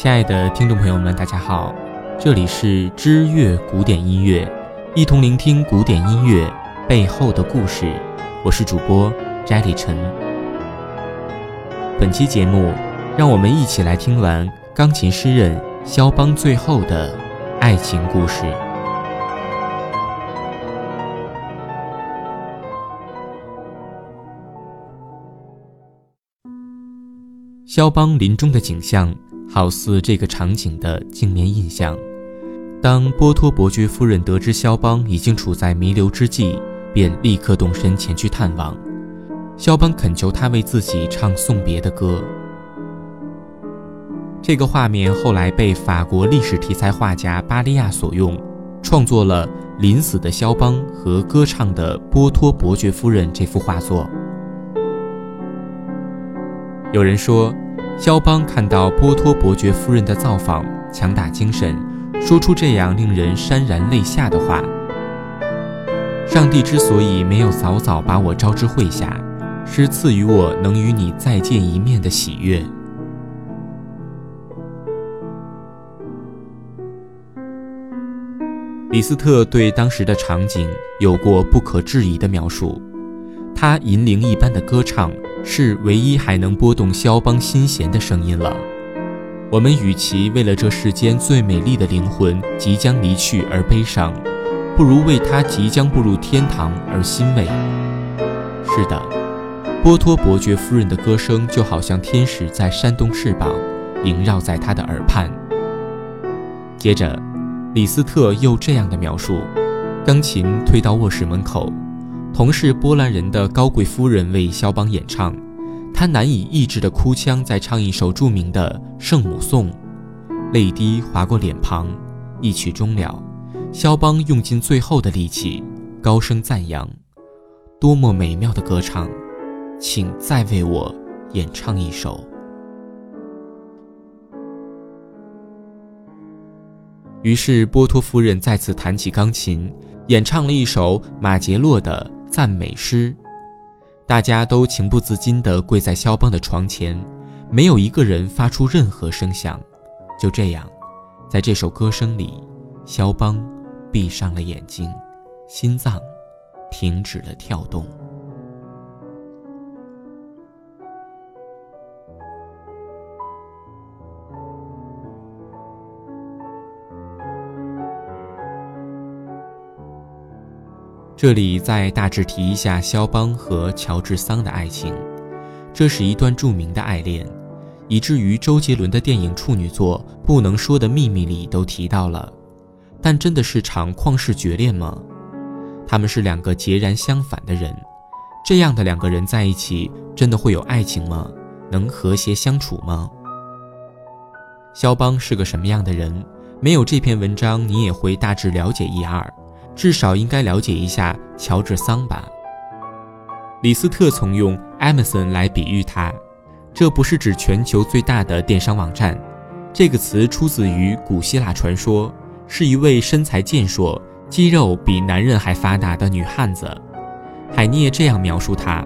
亲爱的听众朋友们，大家好，这里是知乐古典音乐，一同聆听古典音乐背后的故事。我是主播摘里晨。本期节目，让我们一起来听完钢琴诗人肖邦最后的爱情故事。肖邦临终的景象，好似这个场景的镜面印象。当波托伯爵夫人得知肖邦已经处在弥留之际，便立刻动身前去探望。肖邦恳求他为自己唱送别的歌。这个画面后来被法国历史题材画家巴利亚所用，创作了《临死的肖邦和歌唱的波托伯爵夫人》这幅画作。有人说，肖邦看到波托伯爵夫人的造访，强打精神，说出这样令人潸然泪下的话：“上帝之所以没有早早把我招之麾下，是赐予我能与你再见一面的喜悦。”李斯特对当时的场景有过不可置疑的描述。他银铃一般的歌唱，是唯一还能拨动肖邦心弦的声音了。我们与其为了这世间最美丽的灵魂即将离去而悲伤，不如为他即将步入天堂而欣慰。是的，波托伯爵夫人的歌声就好像天使在扇动翅膀，萦绕在他的耳畔。接着，李斯特又这样的描述：钢琴推到卧室门口。同是波兰人的高贵夫人为肖邦演唱，她难以抑制的哭腔，在唱一首著名的圣母颂，泪滴划过脸庞，一曲终了，肖邦用尽最后的力气，高声赞扬：“多么美妙的歌唱，请再为我演唱一首。”于是波托夫人再次弹起钢琴，演唱了一首马杰洛的。赞美诗，大家都情不自禁地跪在肖邦的床前，没有一个人发出任何声响。就这样，在这首歌声里，肖邦闭上了眼睛，心脏停止了跳动。这里再大致提一下肖邦和乔治桑的爱情，这是一段著名的爱恋，以至于周杰伦的电影处女作《不能说的秘密》里都提到了。但真的是场旷世绝恋吗？他们是两个截然相反的人，这样的两个人在一起，真的会有爱情吗？能和谐相处吗？肖邦是个什么样的人？没有这篇文章，你也会大致了解一二。至少应该了解一下乔治桑吧。李斯特曾用 Amazon 来比喻他，这不是指全球最大的电商网站，这个词出自于古希腊传说，是一位身材健硕、肌肉比男人还发达的女汉子。海涅这样描述她：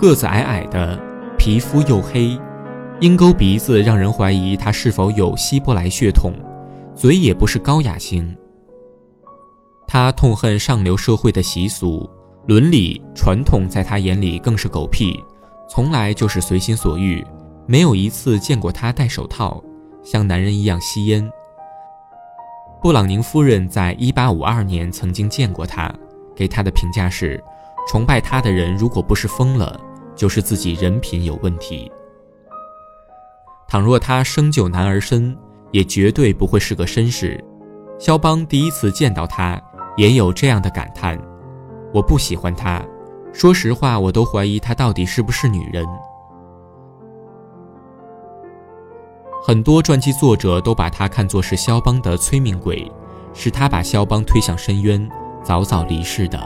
个子矮矮的，皮肤黝黑，鹰钩鼻子让人怀疑她是否有希伯来血统，嘴也不是高雅型。他痛恨上流社会的习俗、伦理传统，在他眼里更是狗屁，从来就是随心所欲，没有一次见过他戴手套，像男人一样吸烟。布朗宁夫人在1852年曾经见过他，给他的评价是：崇拜他的人，如果不是疯了，就是自己人品有问题。倘若他生就男儿身，也绝对不会是个绅士。肖邦第一次见到他。也有这样的感叹：我不喜欢她，说实话，我都怀疑她到底是不是女人。很多传记作者都把她看作是肖邦的催命鬼，是他把肖邦推向深渊，早早离世的。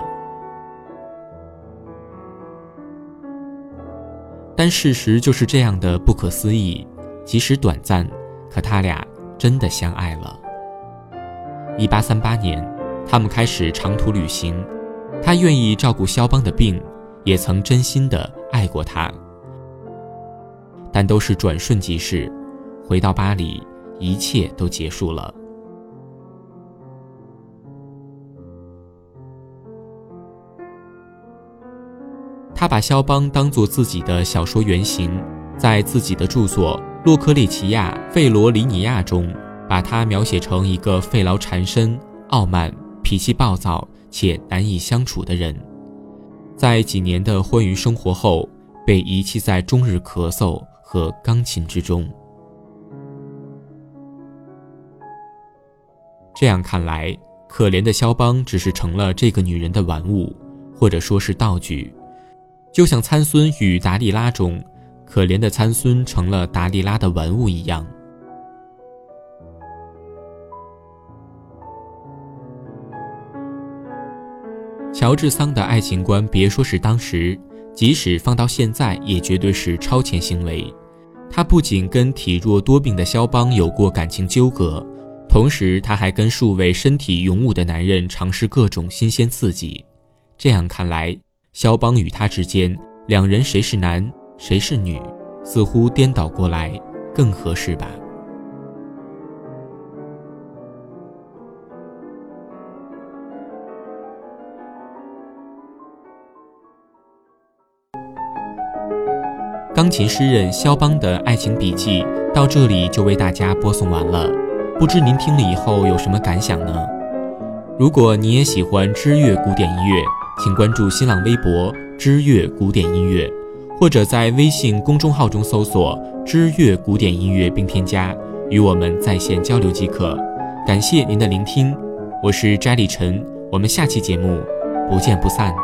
但事实就是这样的不可思议，即使短暂，可他俩真的相爱了。一八三八年。他们开始长途旅行，他愿意照顾肖邦的病，也曾真心的爱过他。但都是转瞬即逝。回到巴黎，一切都结束了。他把肖邦当作自己的小说原型，在自己的著作《洛克利奇亚·费罗里尼亚》中，把他描写成一个费劳缠身、傲慢、脾气暴躁且难以相处的人。在几年的欢愉生活后，被遗弃在终日咳嗽和钢琴之中。这样看来，可怜的肖邦只是成了这个女人的玩物，或者说是道具。就像参孙与达利拉中，可怜的参孙成了达利拉的玩物一样。乔治桑的爱情观，别说是当时，即使放到现在，也绝对是超前行为。他不仅跟体弱多病的肖邦有过感情纠葛，同时他还跟数位身体勇武的男人尝试各种新鲜刺激。这样看来。肖邦与他之间，两人谁是男谁是女，似乎颠倒过来更合适吧。钢琴诗人肖邦的爱情笔记到这里就为大家播送完了，不知您听了以后有什么感想呢？如果你也喜欢知乐古典音乐。请关注新浪微博“知乐古典音乐”，或者在微信公众号中搜索“知乐古典音乐”并添加，与我们在线交流即可。感谢您的聆听，我是摘立晨，我们下期节目不见不散。